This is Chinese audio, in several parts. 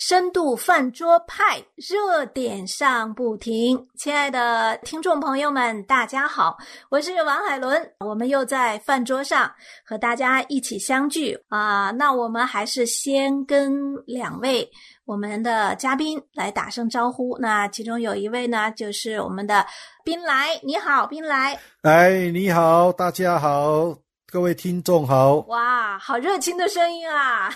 深度饭桌派热点上不停，亲爱的听众朋友们，大家好，我是王海伦，我们又在饭桌上和大家一起相聚啊。那我们还是先跟两位我们的嘉宾来打声招呼。那其中有一位呢，就是我们的宾来，你好，宾来。哎，你好，大家好。各位听众好！哇，好热情的声音啊！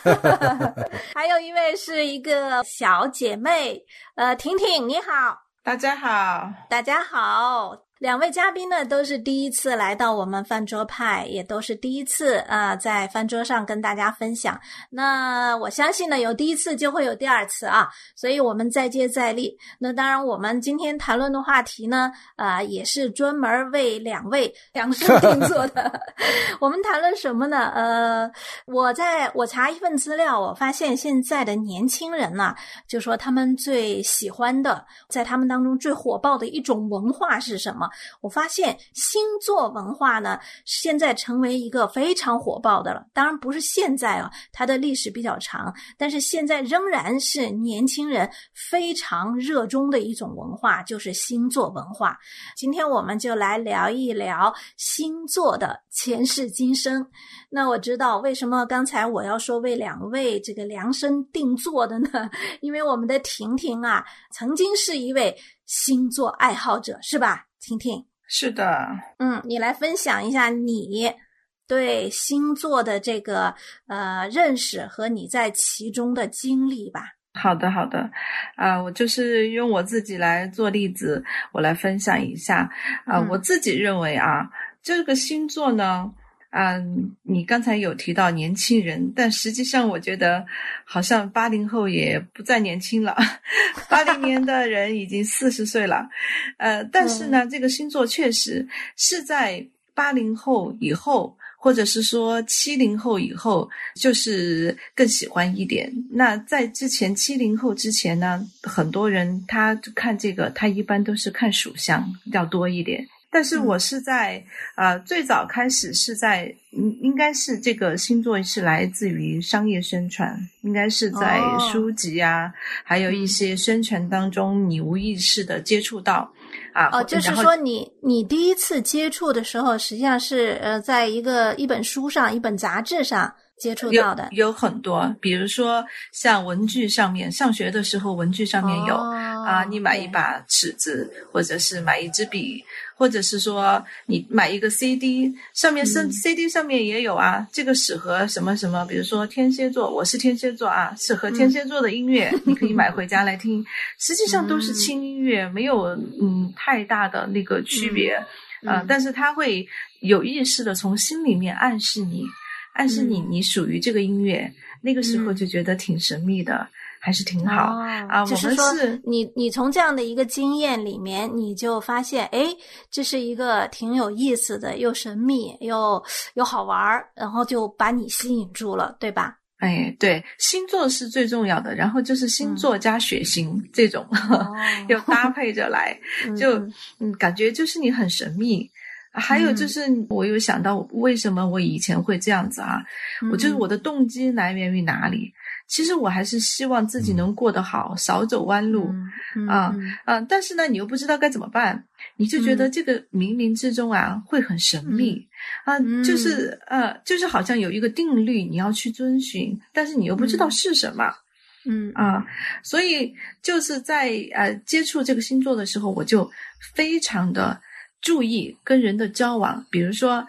还有一位是一个小姐妹，呃，婷婷，你好，大家好，大家好。两位嘉宾呢，都是第一次来到我们饭桌派，也都是第一次啊，在饭桌上跟大家分享。那我相信呢，有第一次就会有第二次啊，所以我们再接再厉。那当然，我们今天谈论的话题呢，啊，也是专门为两位量身定做的。我们谈论什么呢？呃，我在我查一份资料，我发现现在的年轻人呢，就说他们最喜欢的，在他们当中最火爆的一种文化是什么？我发现星座文化呢，现在成为一个非常火爆的了。当然不是现在啊，它的历史比较长，但是现在仍然是年轻人非常热衷的一种文化，就是星座文化。今天我们就来聊一聊星座的前世今生。那我知道为什么刚才我要说为两位这个量身定做的呢？因为我们的婷婷啊，曾经是一位星座爱好者，是吧？婷婷，是的，嗯，你来分享一下你对星座的这个呃认识和你在其中的经历吧。好的，好的，啊，我就是用我自己来做例子，我来分享一下啊，我自己认为啊，这个星座呢。嗯，你刚才有提到年轻人，但实际上我觉得好像八零后也不再年轻了，八零年的人已经四十岁了，呃，但是呢，这个星座确实是在八零后以后，或者是说七零后以后，就是更喜欢一点。那在之前七零后之前呢，很多人他看这个，他一般都是看属相要多一点。但是我是在呃最早开始是在应应该是这个星座是来自于商业宣传，应该是在书籍啊，还有一些宣传当中，你无意识的接触到啊。哦，就是说你你第一次接触的时候，实际上是呃在一个一本书上、一本杂志上接触到的，有很多，比如说像文具上面，上学的时候文具上面有啊，你买一把尺子，或者是买一支笔。或者是说你买一个 CD，上面是 CD 上面也有啊，这个适合什么什么，比如说天蝎座，我是天蝎座啊，适合天蝎座的音乐，你可以买回家来 听。实际上都是轻音乐，没有嗯太大的那个区别啊，但是他会有意识的从心里面暗示你，暗示你你属于这个音乐，那个时候就觉得挺神秘的。还是挺好啊，就是说，你你从这样的一个经验里面，你就发现，哎，这是一个挺有意思的，又神秘又又好玩儿，然后就把你吸引住了，对吧？哎，对，星座是最重要的，然后就是星座加血型这种，又搭配着来，就嗯，感觉就是你很神秘。还有就是，我有想到为什么我以前会这样子啊？我就是我的动机来源于哪里？其实我还是希望自己能过得好，少走弯路啊啊！但是呢，你又不知道该怎么办，你就觉得这个冥冥之中啊会很神秘啊，就是呃，就是好像有一个定律你要去遵循，但是你又不知道是什么，嗯啊，所以就是在呃接触这个星座的时候，我就非常的注意跟人的交往，比如说，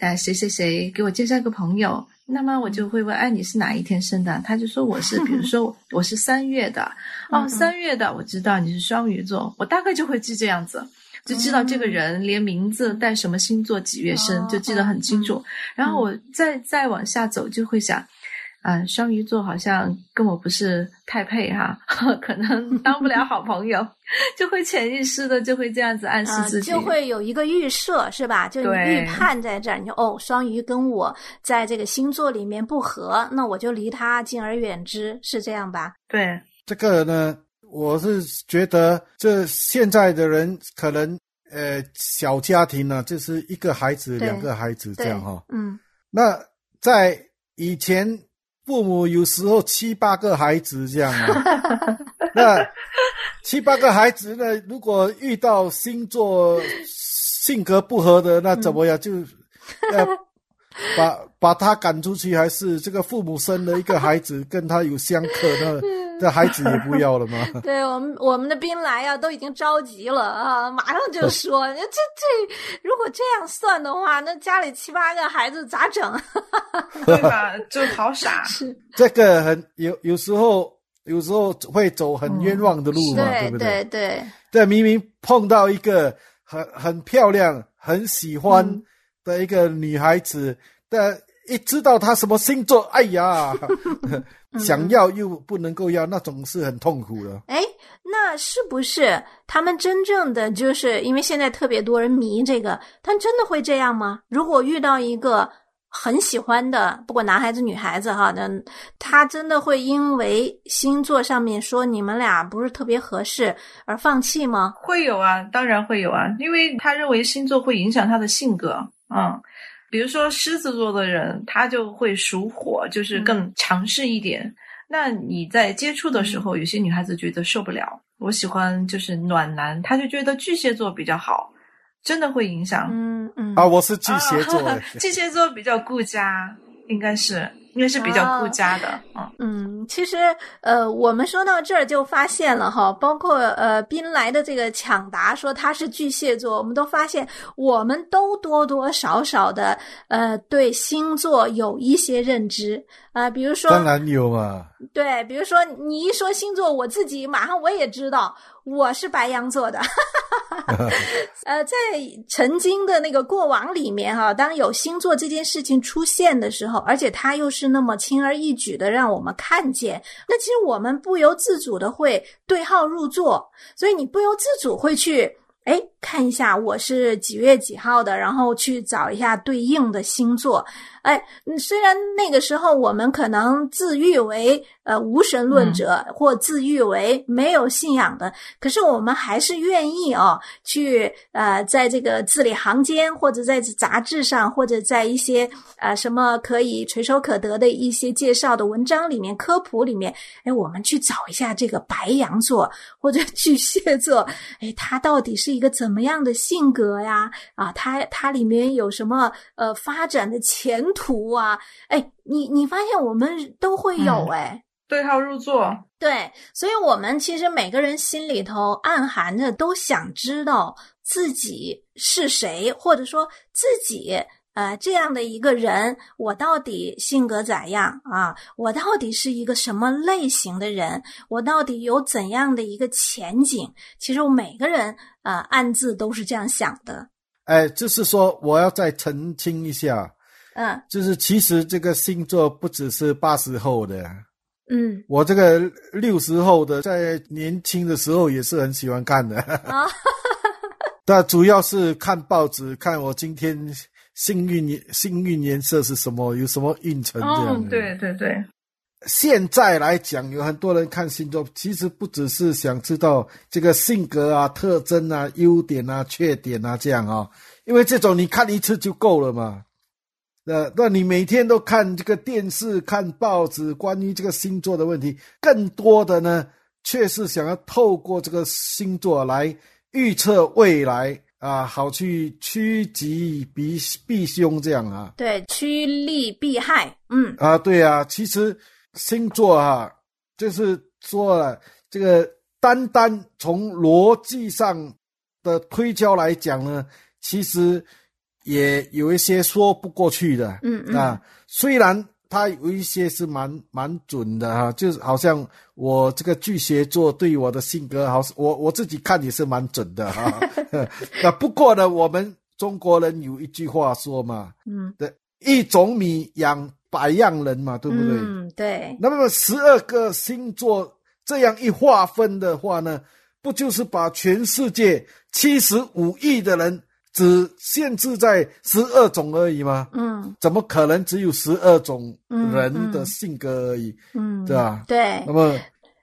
呃谁谁谁给我介绍一个朋友。那么我就会问，哎，你是哪一天生的？他就说我是，比如说我是三月的，哦，三月的，我知道你是双鱼座，我大概就会记这样子，就知道这个人连名字带什么星座几月生就记得很清楚，然后我再再往下走就会想。嗯，双鱼座好像跟我不是太配哈，可能当不了好朋友，就会潜意识的就会这样子暗示自己，就会有一个预设是吧？就预判在这儿，你就哦，双鱼跟我在这个星座里面不合，那我就离他敬而远之，是这样吧？对，这个呢，我是觉得这现在的人可能呃小家庭呢，就是一个孩子、两个孩子这样哈。嗯，那在以前。父母有时候七八个孩子这样啊，那七八个孩子呢，如果遇到星座性格不合的，那怎么样？就要把把他赶出去，还是这个父母生了一个孩子跟他有相克，那 这孩子也不要了吗？对我们我们的兵来啊，都已经着急了啊，马上就说 这这如果这样算的话，那家里七八个孩子咋整？对吧？就好傻。是，这个很有有时候有时候会走很冤枉的路嘛，对不对对，对，明明碰到一个很很漂亮、很喜欢嗯的一个女孩子，但一知道她什么星座，哎呀，嗯 想要又不能够要，那种是很痛苦的。哎，那是不是他们真正的就是因为现在特别多人迷这个，他真的会这样吗？如果遇到一个很喜欢的，不管男孩子女孩子哈，那他真的会因为星座上面说你们俩不是特别合适而放弃吗？会有啊，当然会有啊，因为他认为星座会影响他的性格。嗯，比如说狮子座的人，他就会属火，就是更强势一点。那你在接触的时候，有些女孩子觉得受不了，我喜欢就是暖男，她就觉得巨蟹座比较好，真的会影响。嗯嗯。啊，我是巨蟹座啊，巨蟹座比较顾家，应该是应该是比较顾家的。嗯，嗯，其实呃，我们说到这儿就发现了哈，包括呃宾来的这个抢答说他是巨蟹座，我们都发现我们都多多少少的呃对星座有一些认知啊、比如说当然有嘛。对，比如说你一说星座，我自己马上我也知道我是白羊座的。呃，在曾经的那个过往里面哈、当有星座这件事情出现的时候，而且它又是那么轻而易举的让我们看见，那其实我们不由自主的会对号入座，所以你不由自主会去。哎，看一下我是几月几号的，然后去找一下对应的星座。哎，嗯虽然那个时候我们可能自誉为呃无神论者，或自誉为没有信仰的，可是我们还是愿意哦，去呃在这个字里行间，或者在杂志上，或者在一些呃什么可以垂手可得的一些介绍的文章里面、科普里面，哎，我们去找一下这个白羊座或者巨蟹座，哎，它到底是一个怎么样的性格呀？啊，他他里面有什么呃发展的前途啊？哎，你你发现我们都会有嗯哎。对号入座。对，所以我们其实每个人心里头暗含着都想知道自己是谁，或者说自己呃这样的一个人，我到底性格咋样啊？我到底是一个什么类型的人？我到底有怎样的一个前景？其实我每个人呃暗自都是这样想的。哎，就是说我要再澄清一下，嗯就是其实这个星座不只是八十后的，嗯我这个六十后的，在年轻的时候也是很喜欢看的。啊 但主要是看报纸，看我今天幸运颜幸运颜色是什么，有什么运程这样？哦，对对对，现在来讲，有很多人看星座，其实不只是想知道这个性格啊、特征啊、优点啊、缺点啊这样啊，因为这种你看一次就够了嘛。那那你每天都看这个电视、看报纸，关于这个星座的问题，更多的呢，却是想要透过这个星座来预测未来啊，好去趋吉避避凶这样啊。对，趋利避害。嗯啊，对啊，其实星座啊，就是说了，这个单单从逻辑上的推敲来讲呢，其实也有一些说不过去的。嗯嗯啊，虽然它有一些是蛮蛮准的哈、就是好像我这个巨蟹座对我的性格好，我我自己看也是蛮准的哈、那不过呢，我们中国人有一句话说嘛，嗯对一种米养百样人嘛，对不对？嗯，对。那么十二个星座这样一划分的话呢，不就是把全世界七十五亿的人只限制在十二种而已吗？嗯怎么可能只有十二种嗯人嗯的性格而已，嗯，对吧？对那么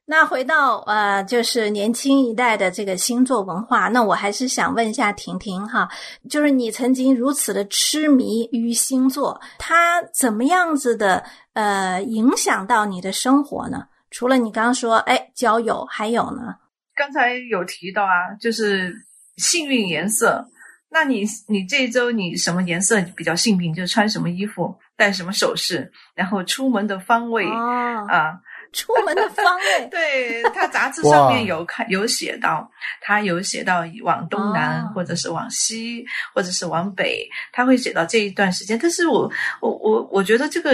那回到呃，就是年轻一代的这个星座文化，那我还是想问一下婷婷哈，就是你曾经如此的痴迷于星座，它怎么样子的呃影响到你的生活呢？除了你刚刚说哎交友，还有呢？刚才有提到啊，就是幸运颜色。那你你这一周你什么颜色比较幸运？就穿什么衣服，戴什么首饰，然后出门的方位啊。出门的方位，对他杂志 上面有看有写到，他有写到往东南，或者是往西，或者是往北，他会写到这一段时间。但是我我我我觉得这个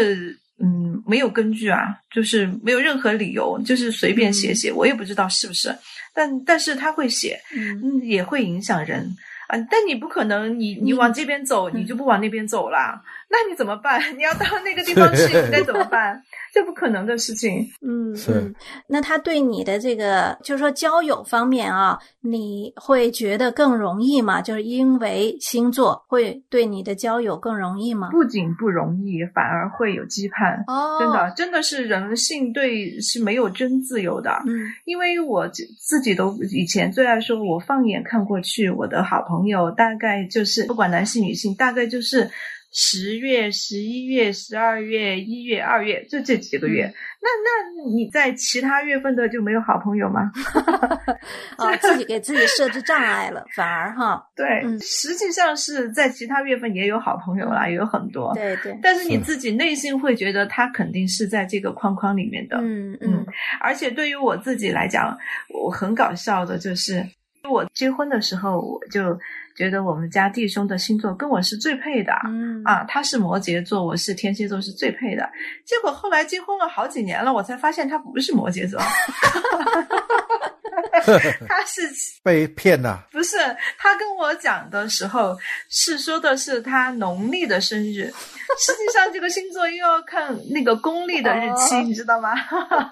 嗯没有根据啊，就是没有任何理由，就是随便写写，我也不知道是不是，但但是他会写，嗯，也会影响人啊。但你不可能，你你往这边走，你就不往那边走啦，那你怎么办？你要到那个地方去，你该怎么办？这不可能的事情。嗯，是。那他对你的这个，就是说交友方面啊，你会觉得更容易吗？就是因为星座会对你的交友更容易吗？不仅不容易，反而会有羁绊。哦，真的，真的是人性对是没有真自由的。嗯，因为我自己都以前最爱说，我放眼看过去，我的好朋友大概就是不管男性女性，大概就是。十月、十一月、十二月、一月、二月，就这几个月。那那你在其他月份的就没有好朋友吗？啊，自己给自己设置障碍了，反而哈。对，实际上是在其他月份也有好朋友啦，也有很多。对对。但是你自己内心会觉得他肯定是在这个框框里面的。嗯嗯。而且对于我自己来讲，我很搞笑的就是，我结婚的时候我就。觉得我们家弟兄的星座跟我是最配的，嗯啊，他是摩羯座，我是天蝎座，是最配的。结果后来结婚了好几年了，我才发现他不是摩羯座。他是被骗了，不是他跟我讲的时候是说的是他农历的生日，实际上这个星座又要看那个公历的日期，你知道吗？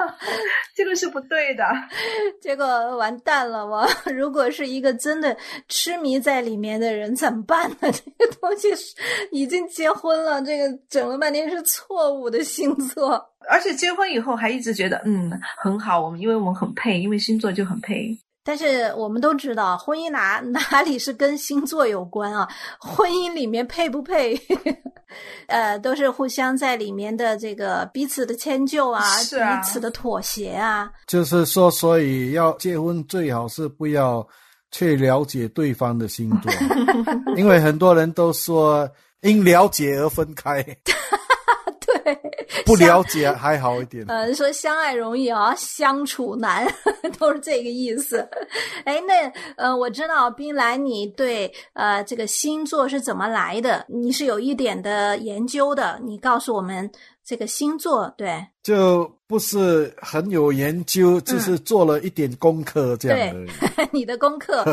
这个是不对的。结果完蛋了，我如果是一个真的痴迷在里面的人怎么办呢？这个东西是已经结婚了，这个整了半天是错误的星座。而且结婚以后还一直觉得嗯很好，我们因为我们很配，因为星座就很配。但是我们都知道，婚姻哪 哪里是跟星座有关啊？婚姻里面配不配，呃，都是互相在里面的这个彼此的迁就啊，彼此的妥协啊。就是说，所以要结婚最好是不要去了解对方的星座，因为很多人都说因了解而分开。不了解还好一点。呃，说相爱容易啊，相处难，都是这个意思。哎，那呃，我知道冰兰，你对呃这个星座是怎么来的？你是有一点的研究的，你告诉我们这个星座对？就不是很有研究，只是做了一点功课这样而已。你的功课？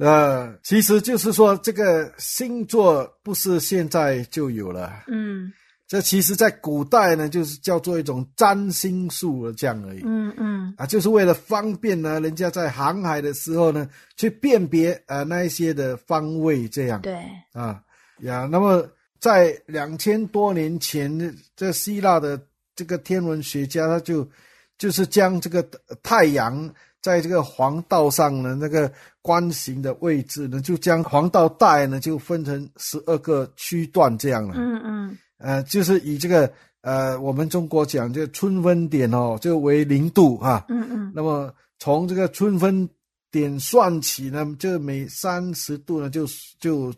呃，其实就是说这个星座不是现在就有了。嗯。这其实，在古代呢，就是叫做一种占星术这样而已。嗯嗯，啊，就是为了方便呢，人家在航海的时候呢，去辨别呃那一些的方位这样。对。啊呀，那么在两千多年前，这希腊的这个天文学家他就就是将这个太阳在这个黄道上的那个关行的位置呢，就将黄道带呢就分成十二个区段这样了。嗯嗯。呃，就是以这个呃，我们中国讲这个春分点哦，就为零度哈。嗯嗯。那么从这个春分点算起呢，就每三十度呢，就就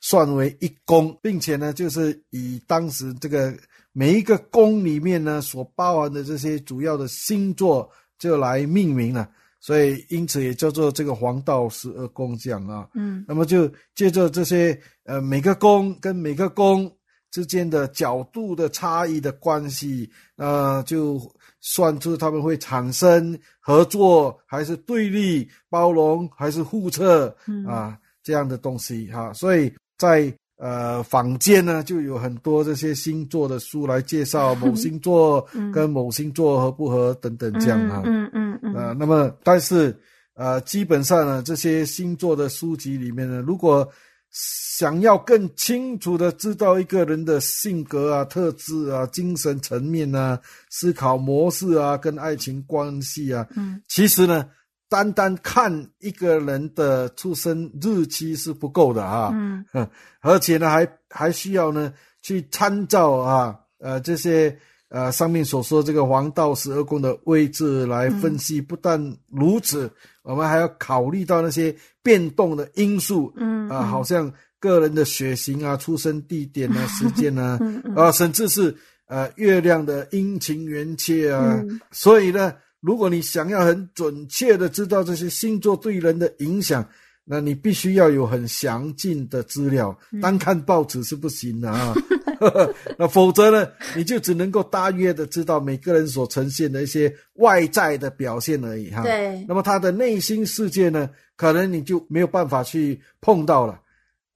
算为一宫，并且呢，就是以当时这个每一个宫里面呢所包含的这些主要的星座就来命名了，所以因此也叫做这个黄道十二宫这样啊。嗯。那么就借着这些呃每个宫跟每个宫。之间的角度的差异的关系，呃，就算出他们会产生合作还是对立、包容还是互斥啊这样的东西哈。所以在呃坊间呢，就有很多这些星座的书来介绍某星座跟某星座合不合等等这样啊。嗯嗯嗯。呃，那么但是呃，基本上呢，这些星座的书籍里面呢，如果想要更清楚的知道一个人的性格啊、特质啊、精神层面啊、思考模式啊、跟爱情关系啊，嗯，其实呢，单单看一个人的出生日期是不够的啊，嗯，而且呢，还还需要呢去参照啊，呃，这些呃上面所说这个黄道十二宫的位置来分析。不但如此，我们还要考虑到那些变动的因素，嗯啊，好像个人的血型啊、出生地点啊、时间啊，啊，甚至是呃月亮的阴晴圆缺啊。嗯所以呢，如果你想要很准确的知道这些星座对人的影响，那你必须要有很详尽的资料，嗯单看报纸是不行的啊。那否则呢，你就只能够大约的知道每个人所呈现的一些外在的表现而已哈。对那么他的内心世界呢，可能你就没有办法去碰到了。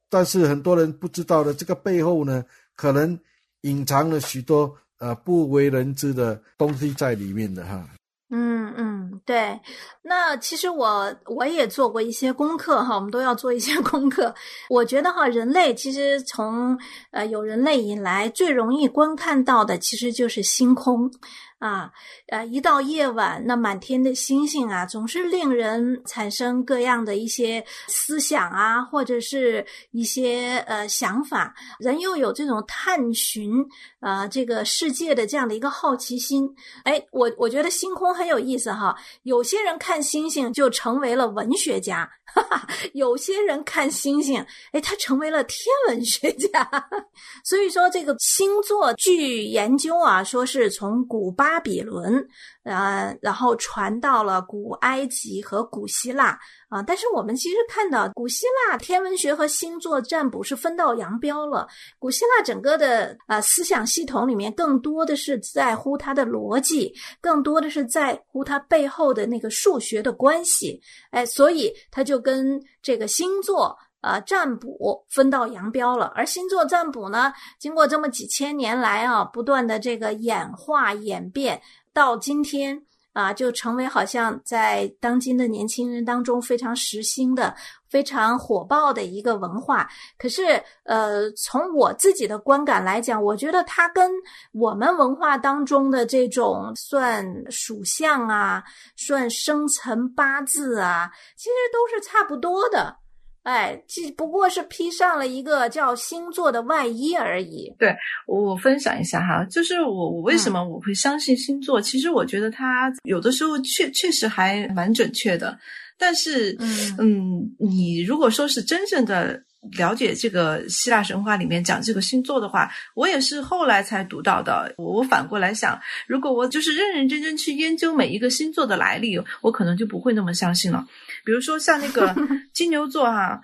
但是很多人不知道的，这个背后呢，可能隐藏了许多呃不为人知的东西在里面的哈。嗯嗯，对。那其实我我也做过一些功课哈，我们都要做一些 功课。我觉得哈，人类其实从呃有人类以来，最容易观看到的其实就是星空啊。呃，一到夜晚，那满天的星星啊，总是令人产生各样的一些思想啊，或者是一些呃想法。人又有这种探寻呃这个世界的这样的一个好奇心。哎，我我觉得星空很有意思哈。有些人看星星就成为了文学家，哈哈，有些人看星星，哎，他成为了天文学家。所以说，这个星座据研究啊，说是从古巴巴比伦。呃，然后传到了古埃及和古希腊啊，但是我们其实看到古希腊天文学和星座占卜是分道扬镳了。古希腊整个的呃思想系统里面，更多的是在乎它的逻辑，更多的是在乎它背后的那个数学的关系。哎，所以它就跟这个星座。呃，占卜分道扬镳了，而星座占卜呢，经过这么几千年来啊，不断的这个演化演变，到今天啊，就成为好像在当今的年轻人当中非常时兴的、非常火爆的一个文化。可是，呃，从我自己的观感来讲，我觉得它跟我们文化当中的这种算属相啊、算生辰八字啊，其实都是差不多的。哎，只不过是披上了一个叫星座的外衣而已。对我分享一下哈，就是我我为什么我会相信星座？其实我觉得它有的时候确确实还蛮准确的，但是嗯嗯，你如果说是真正的了解这个希腊神话里面讲这个星座的话，我也是后来才读到的。我我反过来想，如果我就是认认真真去研究每一个星座的来历，我可能就不会那么相信了。比如说像那个 金牛座哈、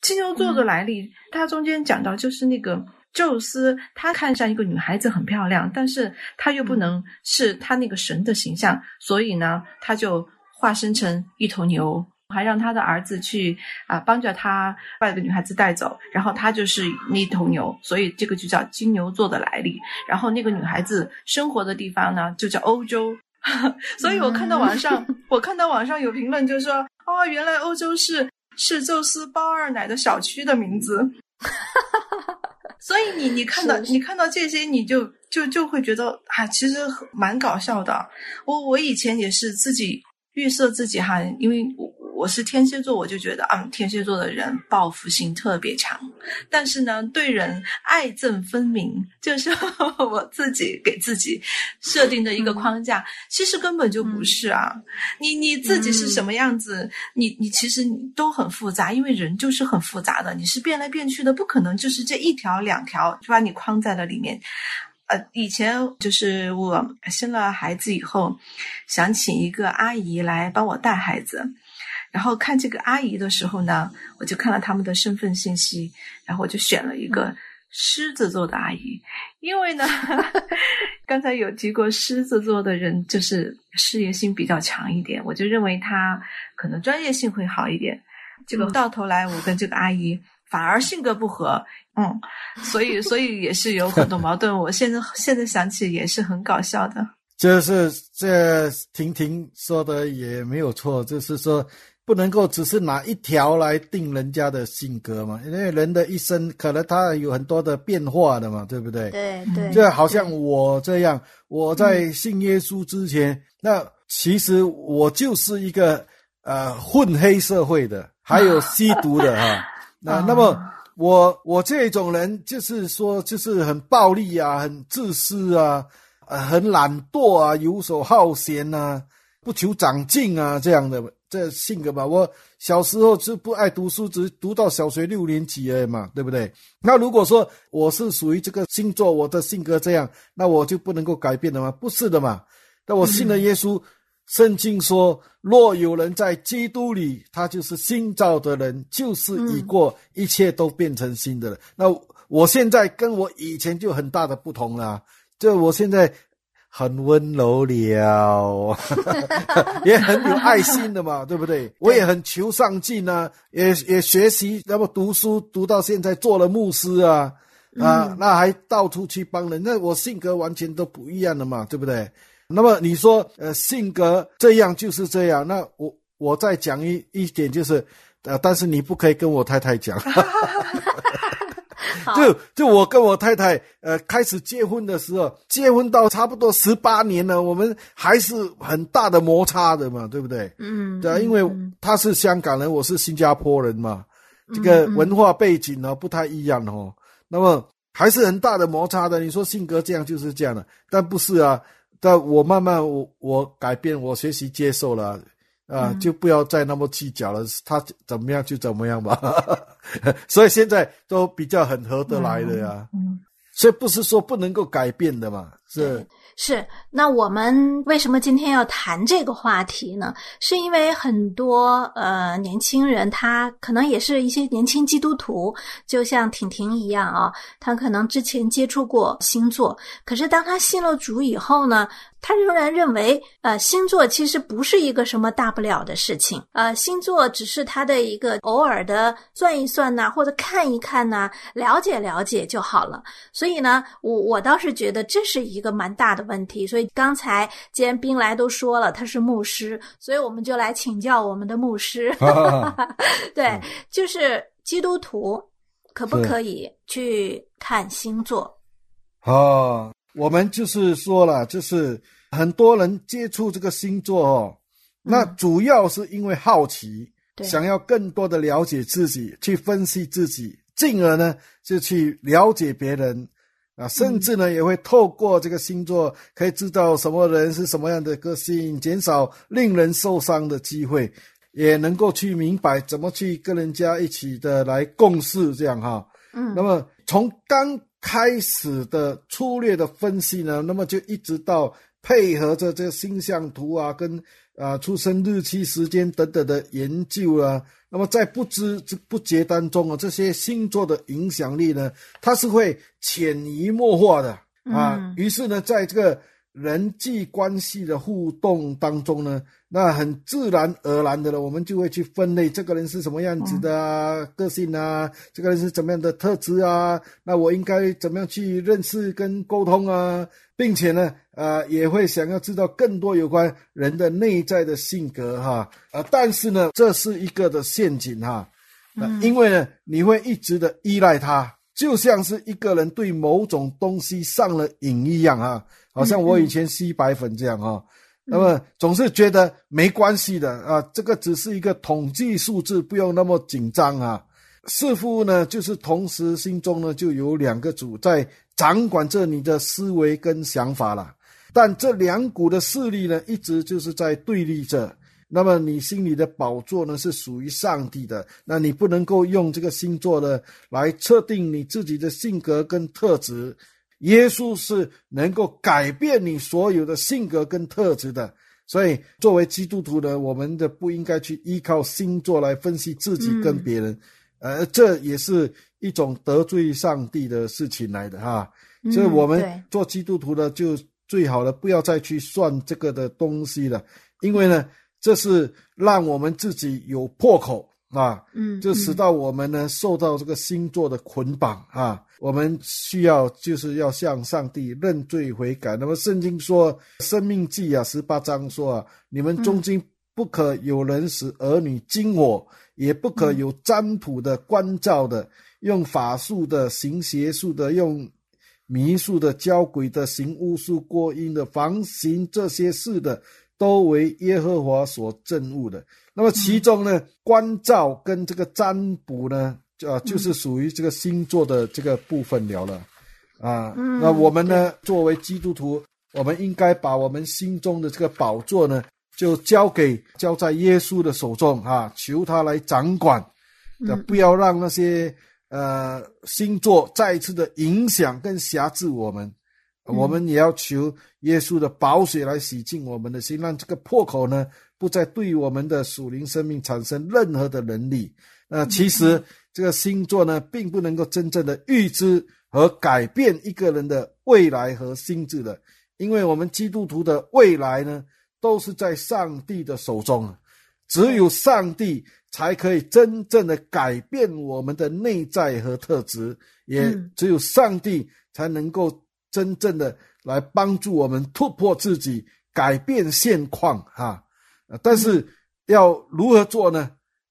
金牛座的来历，它中间讲到就是那个宙斯，他看上一个女孩子很漂亮，但是他又不能是他那个神的形象，所以呢，他就化身成一头牛。还让他的儿子去啊、帮着他把这个女孩子带走，然后他就是那头牛，所以这个就叫金牛座的来历。然后那个女孩子生活的地方呢，就叫欧洲。所以我看到网上，我看到网上有评论就说，哦，原来欧洲是是宙斯包二奶的小区的名字。所以你你看到是你看到这些，你就就就会觉得啊，其实蛮搞笑的。我我以前也是自己预设自己哈，因为我我是天蝎座，我就觉得啊，天蝎座的人报复心特别强，但是呢，对人爱憎分明，就是 我自己给自己设定的一个框架。其实根本就不是啊，你你自己是什么样子，你你其实你都很复杂，因为人就是很复杂的，你是变来变去的，不可能就是这一条两条就把你框在了里面。呃，以前就是我生了孩子以后，想请一个阿姨来帮我带孩子，然后看这个阿姨的时候呢，我就看了他们的身份信息，然后我就选了一个狮子座的阿姨，因为呢，刚才有提过狮子座的人就是事业心比较强一点，我就认为他可能专业性会好一点。结果到头来，我跟这个阿姨反而性格不合，嗯，所以所以也是有很多矛盾。我现在现在想起也是很搞笑的。就是这婷婷说的也没有错，就是说不能够只是拿一条来定人家的性格嘛，因为人的一生可能他有很多的变化的嘛，对不对？对对，就好像我这样，我在信耶稣之前，那其实我就是一个呃混黑社会的，还有吸毒的哈。那那么我我这种人就是说，就是很暴力啊，很自私啊，呃，很懒惰啊，游手好闲呐，不求长进啊，这样的。这性格吧，我小时候就不爱读书，只读到小学六年级而已嘛，对不对？那如果说我是属于这个星座，我的性格这样，那我就不能够改变的吗？不是的嘛。那我信了耶稣，圣经说，若有人在基督里，他就是新造的人，就是已过，一切都变成新的了。那我现在跟我以前就很大的不同了，就我现在。很温柔了，也很有爱心的嘛，对不对？我也很求上进啊，也也学习，那么读书读到现在做了牧师啊，啊，那还到处去帮人，那我性格完全都不一样的嘛，对不对？那么你说，呃，性格这样就是这样，那我我再讲一一点就是，呃，但是你不可以跟我太太讲。就就我跟我太太呃开始结婚的时候，结婚到差不多十八年了，我们还是很大的摩擦的嘛，对不对？嗯，对啊，因为他是香港人，我是新加坡人嘛，这个文化背景呢不太一样哦。那么还是很大的摩擦的。你说性格这样就是这样的，但不是啊。但我慢慢我我改变，我学习接受了。啊，就不要再那么计较了，他怎么样就怎么样吧。所以现在都比较很合得来的呀。嗯，所以不是说不能够改变的嘛，是。是，那我们为什么今天要谈这个话题呢？是因为很多呃年轻人，他可能也是一些年轻基督徒，就像婷婷一样啊，他可能之前接触过星座，可是当他信了主以后呢？他仍然认为，呃，星座其实不是一个什么大不了的事情，呃，星座只是他的一个偶尔的算一算呐，或者看一看呐，了解了解就好了。所以呢，我我倒是觉得这是一个蛮大的问题。所以刚才既然冰来都说了他是牧师，所以我们就来请教我们的牧师 对，就是基督徒可不可以去看星座？哦，我们就是说了，就是。很多人接触这个星座哦，那主要是因为好奇，想要更多的了解自己，去分析自己，进而呢就去了解别人啊，甚至呢也会透过这个星座可以知道什么人是什么样的个性，减少令人受伤的机会，也能够去明白怎么去跟人家一起的来共事，这样哈。嗯，那么从刚开始的粗略的分析呢，那么就一直到。配合着这个星象图啊，跟啊出生日期、时间等等的研究啊，那么在不知不觉当中啊，这些星座的影响力呢，它是会潜移默化的啊。于是呢，在这个人际关系的互动当中呢，那很自然而然的呢，我们就会去分类这个人是什么样子的啊，个性啊，这个人是怎么样的特质啊，那我应该怎么样去认识跟沟通啊？并且呢，呃，也会想要知道更多有关人的内在的性格哈，呃，但是呢，这是一个的陷阱哈，嗯，因为呢，你会一直的依赖他，就像是一个人对某种东西上了瘾一样啊，好像我以前吸白粉这样啊，那么总是觉得没关系的啊，这个只是一个统计数字，不用那么紧张啊。似乎呢，就是同时心中呢就有两个主在掌管着你的思维跟想法了，但这两股的势力呢，一直就是在对立着。那么你心里的宝座呢，是属于上帝的，那你不能够用这个星座呢来测定你自己的性格跟特质。耶稣是能够改变你所有的性格跟特质的，所以作为基督徒呢，我们的不应该去依靠星座来分析自己跟别人。呃，这也是一种得罪上帝的事情来的哈，所以我们做基督徒的就最好了不要再去算这个的东西了，因为呢，这是让我们自己有破口啊，嗯，就使到我们呢受到这个星座的捆绑啊，我们需要就是要向上帝认罪悔改。那么圣经说《生命记》啊十八章说啊，你们中间。不可有人使儿女惊火，也不可有占卜的、关照的、用法术的、行邪术的、用迷术的、教鬼的、行巫术、过阴的、防行这些事的，都为耶和华所憎恶的。那么其中呢，关照跟这个占卜呢，啊，就是属于这个星座的这个部分了了。啊，那我们呢，作为基督徒，我们应该把我们心中的这个宝座呢，就交给交在耶稣的手中啊，求他来掌管，不要让那些呃星座再次的影响跟辖制我们。我们也要求耶稣的宝血来洗净我们的心，让这个破口呢，不再对我们的属灵生命产生任何的能力。那其实这个星座呢，并不能够真正的预知。和改变一个人的未来和心智的，因为我们基督徒的未来呢，都是在上帝的手中，只有上帝才可以真正的改变我们的内在和特质，也只有上帝才能够真正的来帮助我们突破自己，改变现况哈。但是要如何做呢？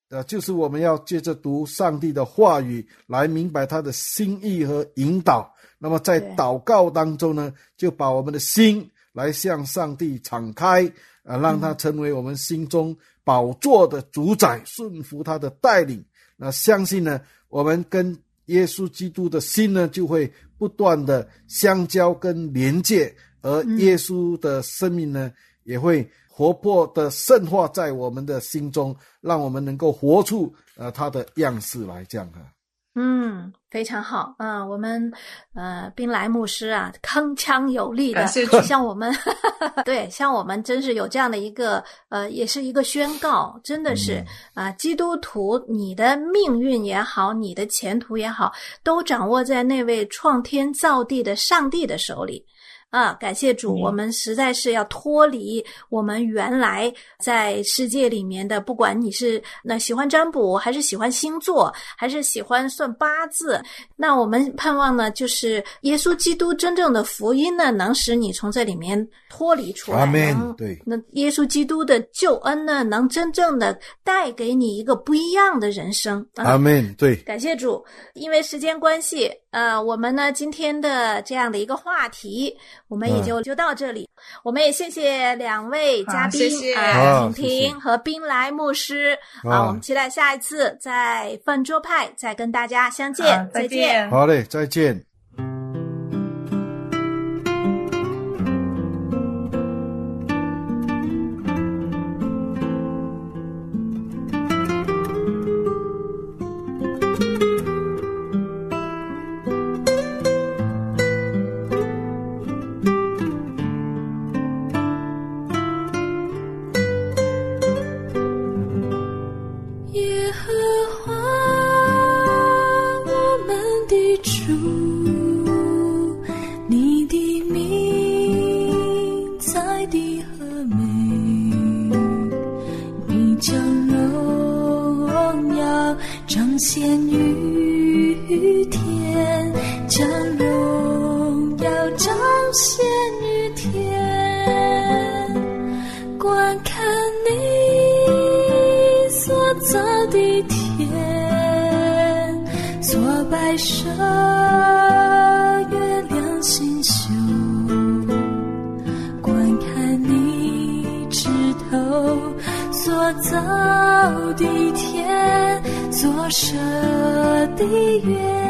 呃，就是我们要借着读上帝的话语来明白他的心意和引导。那么在祷告当中呢，就把我们的心来向上帝敞开，啊，让他成为我们心中宝座的主宰，顺服他的带领。那相信呢，我们跟耶稣基督的心呢，就会不断的相交跟连接，而耶稣的生命呢，也会。活泼的圣化在我们的心中，让我们能够活出呃他的样式来，这样啊。嗯，非常好。嗯，我们呃宾莱牧师啊，铿锵有力的，像我们 对，像我们真是有这样的一个呃，也是一个宣告，真的是啊，基督徒，你的命运也好，你的前途也好，都掌握在那位创天造地的上帝的手里。啊，感谢主，我们实在是要脱离我们原来在世界里面的，不管你是那喜欢占卜，还是喜欢星座，还是喜欢算八字，那我们盼望呢，就是耶稣基督真正的福音呢，能使你从这里面脱离出来。阿门对，那耶稣基督的救恩呢，能真正的带给你一个不一样的人生。阿门。对，感谢主，因为时间关系。呃，我们呢今天的这样的一个话题，我们也就就到这里。我们也谢谢两位嘉宾啊，婷婷和冰来牧师啊。我们期待下一次在饭桌派再跟大家相见，再见。好嘞，再见。不舍，的月。